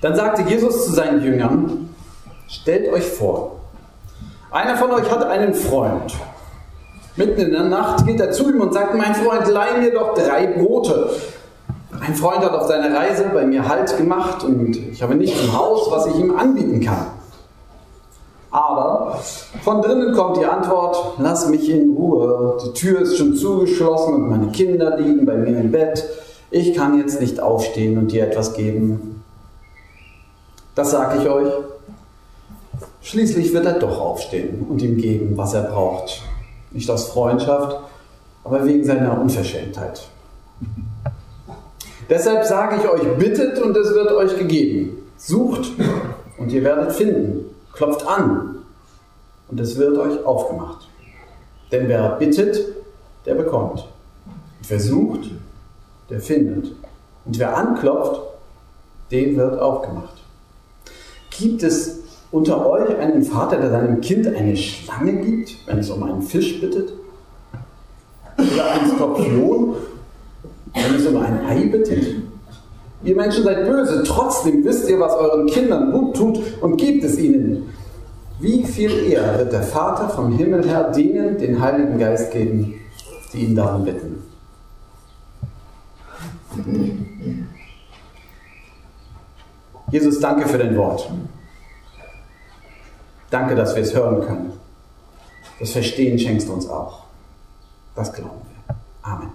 Dann sagte Jesus zu seinen Jüngern, stellt euch vor, einer von euch hat einen Freund. Mitten in der Nacht geht er zu ihm und sagt, mein Freund, leih mir doch drei Brote. Ein Freund hat auf seiner Reise bei mir Halt gemacht und ich habe nichts im Haus, was ich ihm anbieten kann. Aber von drinnen kommt die Antwort, lass mich in Ruhe. Die Tür ist schon zugeschlossen und meine Kinder liegen bei mir im Bett. Ich kann jetzt nicht aufstehen und dir etwas geben. Das sage ich euch. Schließlich wird er doch aufstehen und ihm geben, was er braucht. Nicht aus Freundschaft, aber wegen seiner Unverschämtheit. Deshalb sage ich euch, bittet und es wird euch gegeben. Sucht und ihr werdet finden. Klopft an und es wird euch aufgemacht. Denn wer bittet, der bekommt. Und wer sucht, der findet. Und wer anklopft, dem wird aufgemacht. Gibt es unter euch einen Vater, der seinem Kind eine Schlange gibt, wenn es um einen Fisch bittet? Oder einen Skorpion, wenn es um ein Ei bittet? Ihr Menschen seid böse, trotzdem wisst ihr, was euren Kindern gut tut und gebt es ihnen. Wie viel eher wird der Vater vom Himmel her denen den Heiligen Geist geben, die ihn darum bitten? Jesus, danke für dein Wort. Danke, dass wir es hören können. Das Verstehen schenkst du uns auch. Das glauben wir. Amen.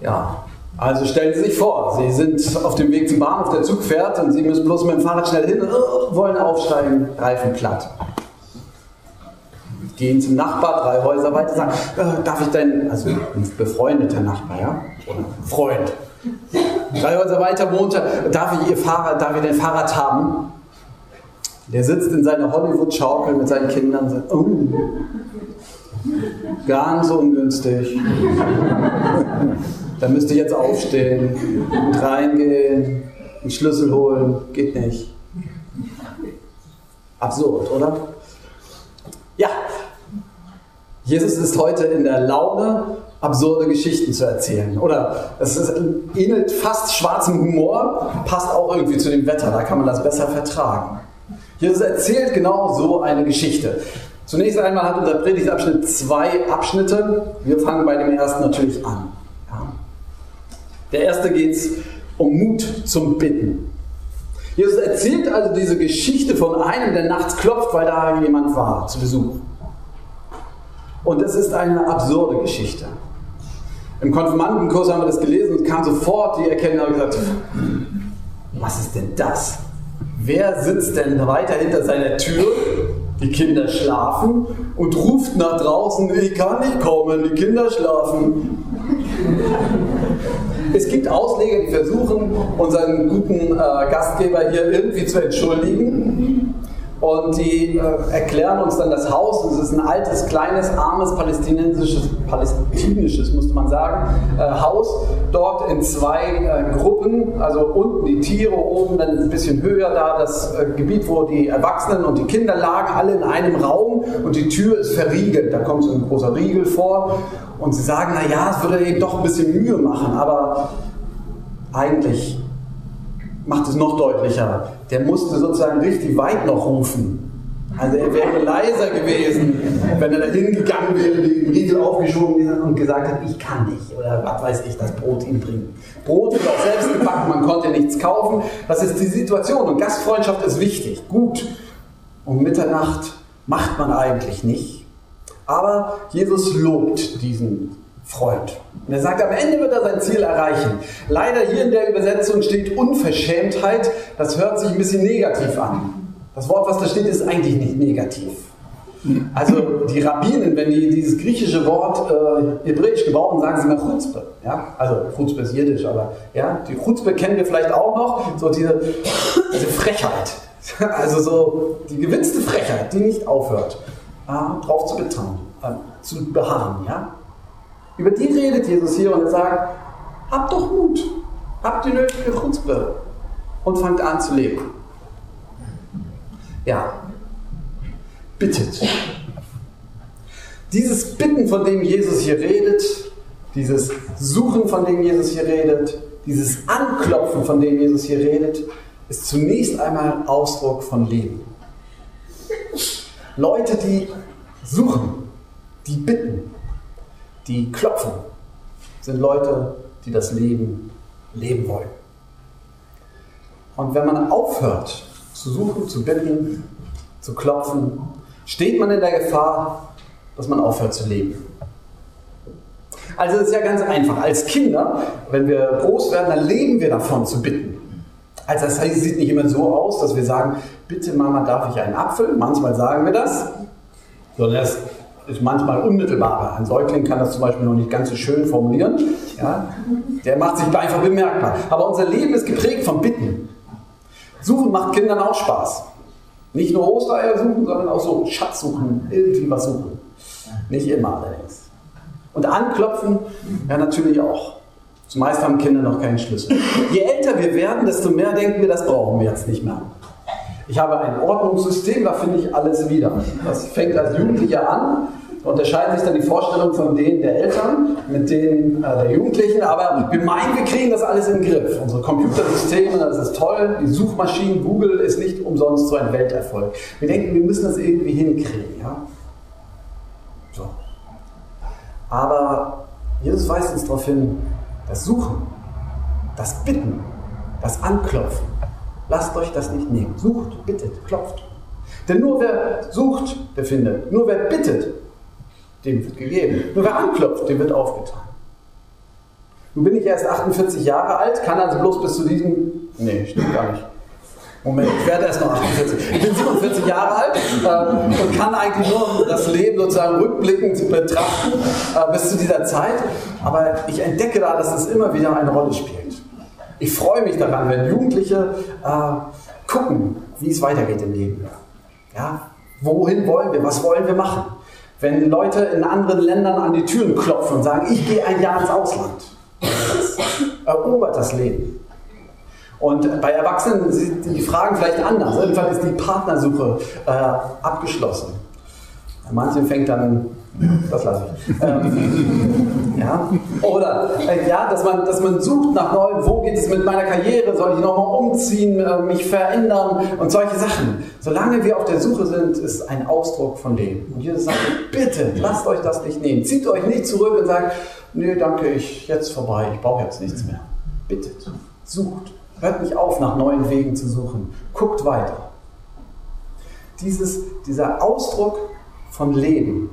Ja, also stellen Sie sich vor, Sie sind auf dem Weg zum Bahnhof, der Zug fährt und Sie müssen bloß mit dem Fahrrad schnell hin, wollen aufsteigen, Reifen platt. Gehen zum Nachbar, drei Häuser weiter, sagen, äh, darf ich dein, also ein befreundeter Nachbar, ja? Oder Freund. Drei Häuser weiter wohnt er, darf ich Ihr Fahrrad, darf ich dein Fahrrad haben? Der sitzt in seiner Hollywood-Schaukel mit seinen Kindern und sagt, oh, ganz ungünstig. Da müsste ich jetzt aufstehen und reingehen, einen Schlüssel holen. Geht nicht. Absurd, oder? Ja, Jesus ist heute in der Laune, absurde Geschichten zu erzählen. Oder es ähnelt fast schwarzem Humor, passt auch irgendwie zu dem Wetter, da kann man das besser vertragen. Jesus erzählt genau so eine Geschichte. Zunächst einmal hat unser Predigtabschnitt zwei Abschnitte. Wir fangen bei dem ersten natürlich an. Der erste geht es um Mut zum Bitten. Jesus erzählt also diese Geschichte von einem, der nachts klopft, weil da jemand war zu Besuch. Und es ist eine absurde Geschichte. Im Konfirmandenkurs haben wir das gelesen und kam sofort die Erkenntnis und gesagt, was ist denn das? Wer sitzt denn weiter hinter seiner Tür? Die Kinder schlafen und ruft nach draußen, ich kann nicht kommen, die Kinder schlafen. Es gibt Ausleger, die versuchen, unseren guten äh, Gastgeber hier irgendwie zu entschuldigen. Und die äh, erklären uns dann das Haus. Es ist ein altes, kleines, armes, palästinensisches, palästinisches, musste man sagen, äh, Haus. Dort in zwei äh, Gruppen. Also unten die Tiere, oben dann ein bisschen höher da das äh, Gebiet, wo die Erwachsenen und die Kinder lagen, alle in einem Raum. Und die Tür ist verriegelt. Da kommt so ein großer Riegel vor. Und sie sagen, na ja, es würde eben doch ein bisschen Mühe machen. Aber eigentlich macht es noch deutlicher. Der musste sozusagen richtig weit noch rufen. Also er wäre leiser gewesen, wenn er da hingegangen wäre, den Riegel aufgeschoben und gesagt hat, ich kann nicht oder was weiß ich, das Brot ihm bringen. Brot ist auch selbst gebacken, man konnte nichts kaufen. Das ist die Situation und Gastfreundschaft ist wichtig, gut. Um Mitternacht macht man eigentlich nicht. Aber Jesus lobt diesen Freund. Und er sagt, am Ende wird er sein Ziel erreichen. Leider hier in der Übersetzung steht Unverschämtheit. Das hört sich ein bisschen negativ an. Das Wort, was da steht, ist eigentlich nicht negativ. Also die Rabbinen, wenn die dieses griechische Wort äh, hebräisch gebrauchen, sagen sie mal Chutzpe. Ja? Also Chutzpe ist jiddisch, aber ja, die Chutzpe kennen wir vielleicht auch noch, so diese, diese Frechheit. Also so die gewitzte Frechheit, die nicht aufhört, äh, drauf zu betrauen, äh, zu beharren. Ja? Über die redet Jesus hier und er sagt, habt doch Mut, habt die nötige Chutzpe und fangt an zu leben. Ja, bittet. Dieses Bitten, von dem Jesus hier redet, Dieses Suchen, von dem Jesus hier redet, dieses Anklopfen, von dem Jesus hier redet, ist zunächst einmal Ausdruck von Leben. Leute, die suchen, die bitten, die klopfen, sind Leute, die das Leben leben wollen. Und wenn man aufhört zu suchen, zu bitten, zu klopfen, steht man in der Gefahr, dass man aufhört zu leben. Also es ist ja ganz einfach. Als Kinder, wenn wir groß werden, dann leben wir davon zu bitten. Also das heißt, es sieht nicht immer so aus, dass wir sagen, bitte Mama, darf ich einen Apfel? Manchmal sagen wir das, sondern das ist manchmal unmittelbarer. Ein Säugling kann das zum Beispiel noch nicht ganz so schön formulieren. Ja? Der macht sich einfach bemerkbar. Aber unser Leben ist geprägt von Bitten. Suchen macht Kindern auch Spaß. Nicht nur Ostereier suchen, sondern auch so Schatz suchen, irgendwie was suchen. Nicht immer allerdings. Und anklopfen, ja natürlich auch. Zumeist haben Kinder noch keinen Schlüssel. Je älter wir werden, desto mehr denken wir, das brauchen wir jetzt nicht mehr. Ich habe ein Ordnungssystem, da finde ich alles wieder. Das fängt als Jugendlicher an. Unterscheiden sich dann die Vorstellungen von denen der Eltern mit denen äh, der Jugendlichen. Aber wir meinen, wir kriegen das alles im Griff. Unsere Computersysteme, das ist toll. Die Suchmaschinen, Google ist nicht umsonst so ein Welterfolg. Wir denken, wir müssen das irgendwie hinkriegen. Ja? So. Aber Jesus weist uns darauf hin, das Suchen, das Bitten, das Anklopfen, lasst euch das nicht nehmen. Sucht, bittet, klopft. Denn nur wer sucht, der findet. Nur wer bittet, dem wird gegeben. Nur wer anklopft, dem wird aufgetan. Nun bin ich erst 48 Jahre alt, kann also bloß bis zu diesem. Nee, stimmt gar nicht. Moment, ich werde erst noch 48. Ich bin 47 Jahre alt äh, und kann eigentlich nur das Leben sozusagen rückblickend betrachten äh, bis zu dieser Zeit. Aber ich entdecke da, dass es immer wieder eine Rolle spielt. Ich freue mich daran, wenn Jugendliche äh, gucken, wie es weitergeht im Leben. Ja? Wohin wollen wir? Was wollen wir machen? Wenn Leute in anderen Ländern an die Türen klopfen und sagen, ich gehe ein Jahr ins Ausland. Das erobert das Leben. Und bei Erwachsenen sind die Fragen vielleicht anders. Irgendwann ist die Partnersuche äh, abgeschlossen. Manche fängt dann, das lasse ich. Ähm, ja. Oder äh, ja, dass man, dass man sucht nach neuen, wo geht es mit meiner Karriere, soll ich nochmal umziehen, äh, mich verändern und solche Sachen. Solange wir auf der Suche sind, ist ein Ausdruck von dem. Und Jesus sagt, bitte, lasst euch das nicht nehmen. Zieht euch nicht zurück und sagt, nee, danke, ich jetzt vorbei, ich brauche jetzt nichts mehr. Bittet, sucht. Hört nicht auf, nach neuen Wegen zu suchen. Guckt weiter. Dieses, dieser Ausdruck von Leben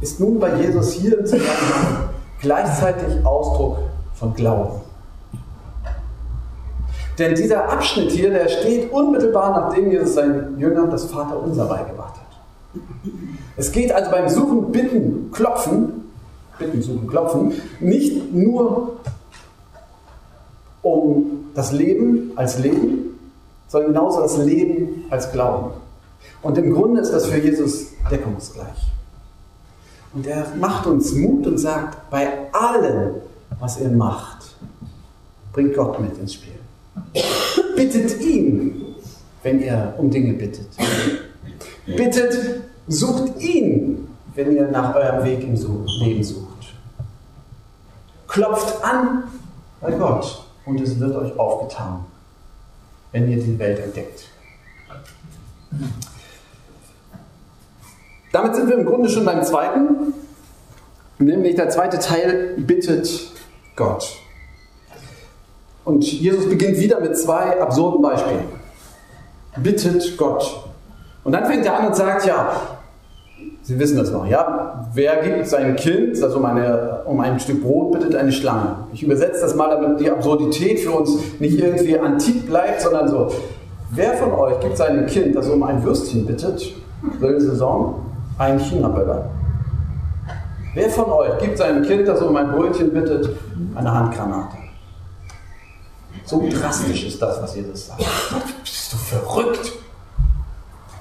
ist nun bei Jesus hier im Zusammenhang gleichzeitig Ausdruck von Glauben. Denn dieser Abschnitt hier, der steht unmittelbar nachdem Jesus seinen Jüngern das Vaterunser beigebracht hat. Es geht also beim Suchen, Bitten, Klopfen, Bitten, Suchen, Klopfen, nicht nur um das Leben als Leben, sondern genauso das Leben als Glauben. Und im Grunde ist das für Jesus deckungsgleich. Und er macht uns Mut und sagt, bei allem, was ihr macht, bringt Gott mit ins Spiel. Bittet ihn, wenn ihr um Dinge bittet. Bittet, sucht ihn, wenn ihr nach eurem Weg im Leben sucht. Klopft an bei Gott und es wird euch aufgetan, wenn ihr die Welt entdeckt. Damit sind wir im Grunde schon beim zweiten, nämlich der zweite Teil bittet Gott. Und Jesus beginnt wieder mit zwei absurden Beispielen. Bittet Gott. Und dann fängt er an und sagt, ja, Sie wissen das noch, ja? Wer gibt sein Kind, also um, eine, um ein Stück Brot, bittet eine Schlange? Ich übersetze das mal, damit die Absurdität für uns nicht irgendwie antik bleibt, sondern so. Wer von euch gibt seinem Kind, das um ein Würstchen bittet, Grillsaison, einen China-Böller? Wer von euch gibt seinem Kind, das um ein Brötchen bittet, eine Handgranate? So drastisch ist das, was Jesus sagt. Bist du verrückt?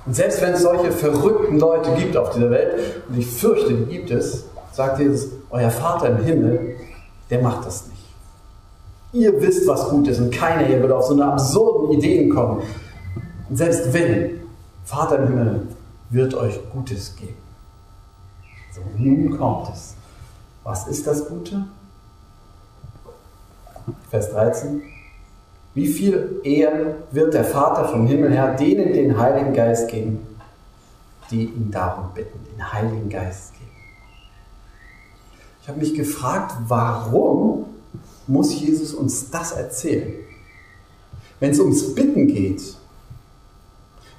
Und selbst wenn es solche verrückten Leute gibt auf dieser Welt, und ich fürchte, die gibt es, sagt Jesus, euer Vater im Himmel, der macht das nicht. Ihr wisst, was gut ist und keiner hier wird auf so eine absurden Ideen kommen. Und selbst wenn, Vater im Himmel wird euch Gutes geben. So, nun kommt es. Was ist das Gute? Vers 13. Wie viel Ehren wird der Vater vom Himmel her denen den Heiligen Geist geben, die ihn darum bitten, den Heiligen Geist geben? Ich habe mich gefragt, warum muss Jesus uns das erzählen? Wenn es ums Bitten geht,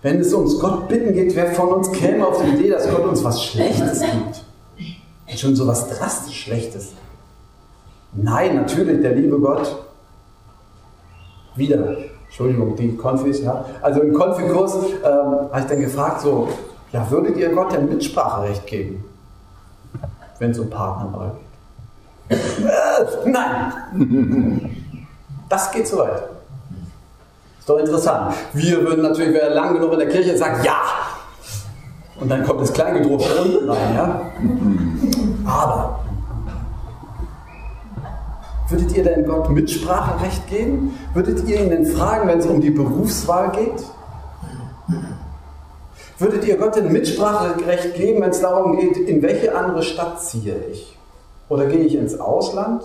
wenn es ums Gott bitten geht, wer von uns käme auf die Idee, dass Gott uns was Schlechtes gibt? Schon so was drastisch Schlechtes. Nein, natürlich, der liebe Gott. Wieder, Entschuldigung, die Konfis, ja. Also im Konfikurs ähm, habe ich dann gefragt, so, ja, würdet ihr Gott denn Mitspracherecht geben, wenn es um Partnerwahl geht? Äh, nein! Das geht zu weit. Ist doch interessant. Wir würden natürlich, wer lang genug in der Kirche sagt, ja! Und dann kommt das Kleingedruckte unten rein, ja? Aber Würdet ihr denn Gott Mitspracherecht geben? Würdet ihr ihn denn fragen, wenn es um die Berufswahl geht? Würdet ihr Gott denn Mitspracherecht geben, wenn es darum geht, in welche andere Stadt ziehe ich? Oder gehe ich ins Ausland?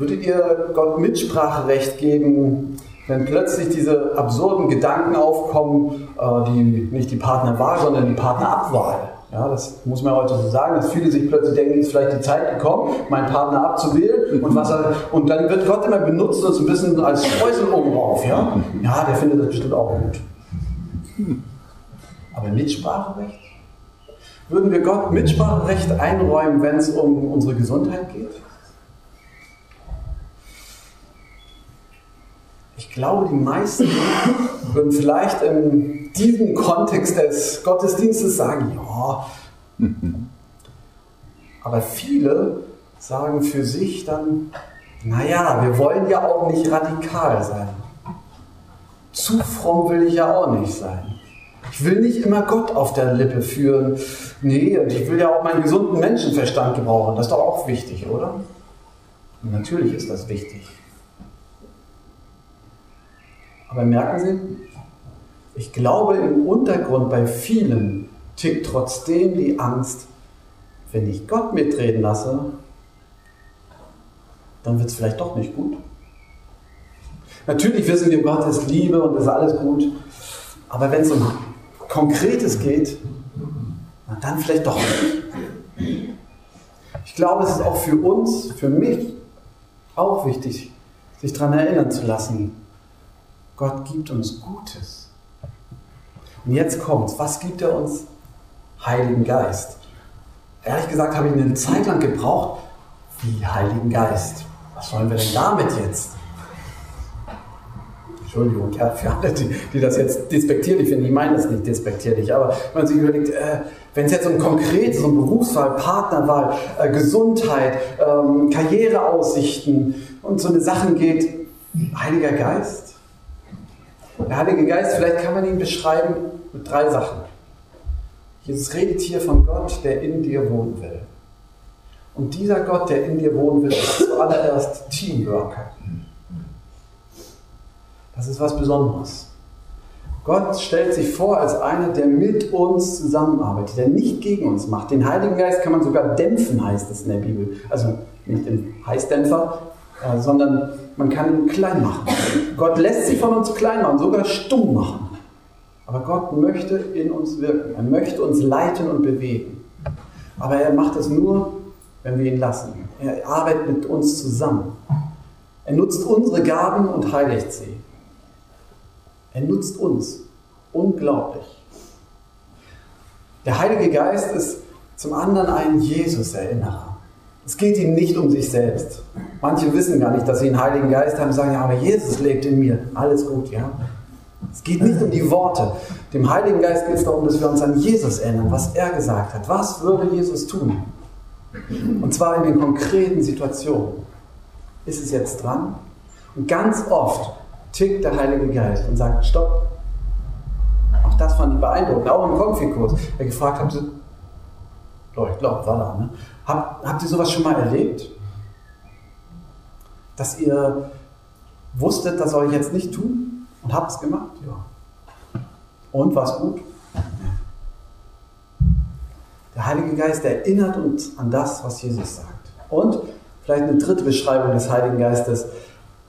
Würdet ihr Gott Mitspracherecht geben, wenn plötzlich diese absurden Gedanken aufkommen, äh, die nicht die Partnerwahl, sondern die Partnerabwahl? Ja, das muss man heute so sagen, dass viele sich plötzlich denken, ist vielleicht die Zeit gekommen, meinen Partner abzuwählen und, was er, und dann wird Gott immer benutzt, das ein bisschen als Streusel oben drauf. Ja? ja, der findet das bestimmt auch gut. Aber Mitspracherecht? Würden wir Gott Mitspracherecht einräumen, wenn es um unsere Gesundheit geht? Ich glaube, die meisten würden vielleicht in diesem Kontext des Gottesdienstes sagen, ja. Aber viele sagen für sich dann, naja, wir wollen ja auch nicht radikal sein. Zu fromm will ich ja auch nicht sein. Ich will nicht immer Gott auf der Lippe führen. Nee, und ich will ja auch meinen gesunden Menschenverstand gebrauchen. Das ist doch auch wichtig, oder? Und natürlich ist das wichtig. Aber merken Sie, ich glaube im Untergrund bei vielen tickt trotzdem die Angst, wenn ich Gott mitreden lasse, dann wird es vielleicht doch nicht gut. Natürlich wissen wir, Gott ist Liebe und ist alles gut, aber wenn es um Konkretes geht, dann vielleicht doch nicht. Ich glaube, es ist auch für uns, für mich, auch wichtig, sich daran erinnern zu lassen, Gott gibt uns Gutes. Und jetzt kommt's. Was gibt er uns? Heiligen Geist. Ehrlich gesagt habe ich eine Zeit lang gebraucht. Wie Heiligen Geist? Was wollen wir denn damit jetzt? Entschuldigung, ja, für alle, die, die das jetzt despektierlich finden, ich meine das nicht despektierlich, aber wenn man sich überlegt, äh, wenn es jetzt um konkretes, um Berufswahl, Partnerwahl, äh, Gesundheit, ähm, Karriereaussichten und so eine Sachen geht, Heiliger Geist, der Heilige Geist, vielleicht kann man ihn beschreiben mit drei Sachen. Jesus redet hier von Gott, der in dir wohnen will. Und dieser Gott, der in dir wohnen will, ist zuallererst Teamworker. Das ist was Besonderes. Gott stellt sich vor als einer, der mit uns zusammenarbeitet, der nicht gegen uns macht. Den Heiligen Geist kann man sogar dämpfen, heißt es in der Bibel. Also nicht den Heißdämpfer, sondern man kann ihn klein machen. Gott lässt sich von uns klein machen, sogar stumm machen. Aber Gott möchte in uns wirken. Er möchte uns leiten und bewegen. Aber er macht es nur, wenn wir ihn lassen. Er arbeitet mit uns zusammen. Er nutzt unsere Gaben und heiligt sie. Er nutzt uns. Unglaublich. Der Heilige Geist ist zum anderen ein Jesus-Erinnerer. Es geht ihm nicht um sich selbst. Manche wissen gar nicht, dass sie einen Heiligen Geist haben, sagen, ja, aber Jesus lebt in mir. Alles gut, ja. Es geht nicht um die Worte. Dem Heiligen Geist geht es darum, dass wir uns an Jesus erinnern, was er gesagt hat. Was würde Jesus tun? Und zwar in den konkreten Situationen. Ist es jetzt dran? Und ganz oft tickt der Heilige Geist und sagt, stopp. Auch das fand ich beeindruckend, auch im Konfikurs. Er gefragt hat, oh, ich glaube, war da, ne? Hab, habt ihr sowas schon mal erlebt? Dass ihr wusstet, das soll ich jetzt nicht tun und habt es gemacht? Ja. Und war es gut? Der Heilige Geist erinnert uns an das, was Jesus sagt. Und vielleicht eine dritte Beschreibung des Heiligen Geistes.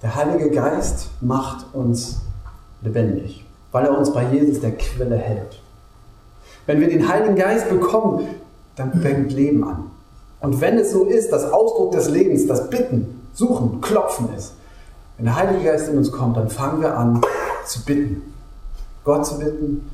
Der Heilige Geist macht uns lebendig, weil er uns bei Jesus der Quelle hält. Wenn wir den Heiligen Geist bekommen, dann fängt Leben an. Und wenn es so ist, dass Ausdruck des Lebens, das Bitten, Suchen, Klopfen ist, wenn der Heilige Geist in uns kommt, dann fangen wir an zu bitten. Gott zu bitten,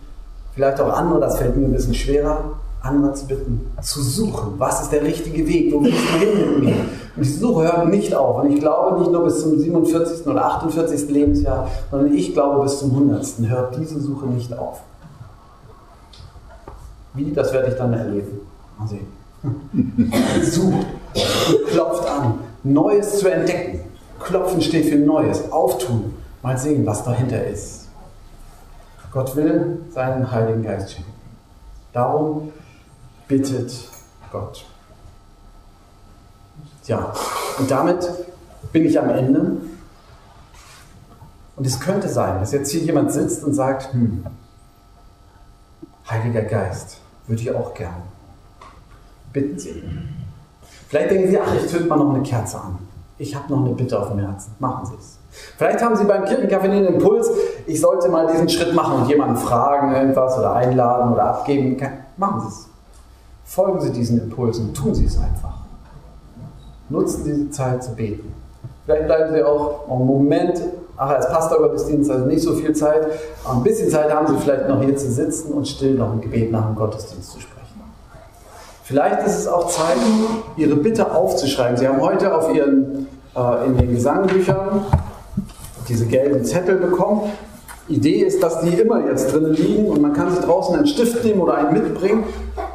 vielleicht auch andere, das fällt mir ein bisschen schwerer, andere zu bitten, zu suchen. Was ist der richtige Weg? Wo willst du hin mit mir? Und diese Suche hört nicht auf. Und ich glaube nicht nur bis zum 47. oder 48. Lebensjahr, sondern ich glaube bis zum 100. hört diese Suche nicht auf. Wie, das werde ich dann erleben. Mal sehen. Sucht klopft an, Neues zu entdecken. Klopfen steht für Neues, auftun, mal sehen, was dahinter ist. Gott will seinen Heiligen Geist schenken. Darum bittet Gott. Ja, und damit bin ich am Ende. Und es könnte sein, dass jetzt hier jemand sitzt und sagt, hm, Heiliger Geist, würde ich auch gern. Bitten Sie. Vielleicht denken Sie, ach, ich zünde mal noch eine Kerze an. Ich habe noch eine Bitte auf dem Herzen. Machen Sie es. Vielleicht haben Sie beim Kirchencafé den Impuls, ich sollte mal diesen Schritt machen und jemanden fragen, irgendwas oder einladen oder abgeben. Machen Sie es. Folgen Sie diesen Impulsen, tun Sie es einfach. Nutzen Sie die Zeit zu beten. Vielleicht bleiben Sie auch einen Moment, ach, als Pastorgottesdienst, also nicht so viel Zeit, aber ein bisschen Zeit haben Sie vielleicht noch hier zu sitzen und still noch ein Gebet nach dem Gottesdienst zu sprechen. Vielleicht ist es auch Zeit, Ihre Bitte aufzuschreiben. Sie haben heute auf Ihren, äh, in den Gesangbüchern diese gelben Zettel bekommen. Idee ist, dass die immer jetzt drinnen liegen und man kann sich draußen einen Stift nehmen oder einen mitbringen.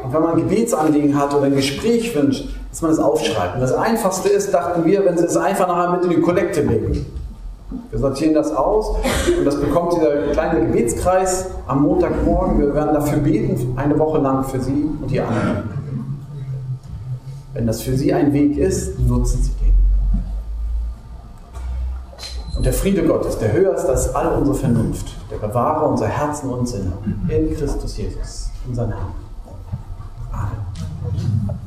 Und wenn man ein Gebetsanliegen hat oder ein Gespräch wünscht, dass man es aufschreibt. Und das Einfachste ist, dachten wir, wenn Sie es einfach nachher mit in die Kollekte legen. Wir sortieren das aus und das bekommt dieser kleine Gebetskreis am Montagmorgen. Wir werden dafür beten, eine Woche lang für Sie und die anderen. Wenn das für sie ein Weg ist, nutzen sie den. Und der Friede Gottes, der höher ist als all unsere Vernunft, der bewahre unser Herzen und Sinne in Christus Jesus, unseren Herrn. Amen.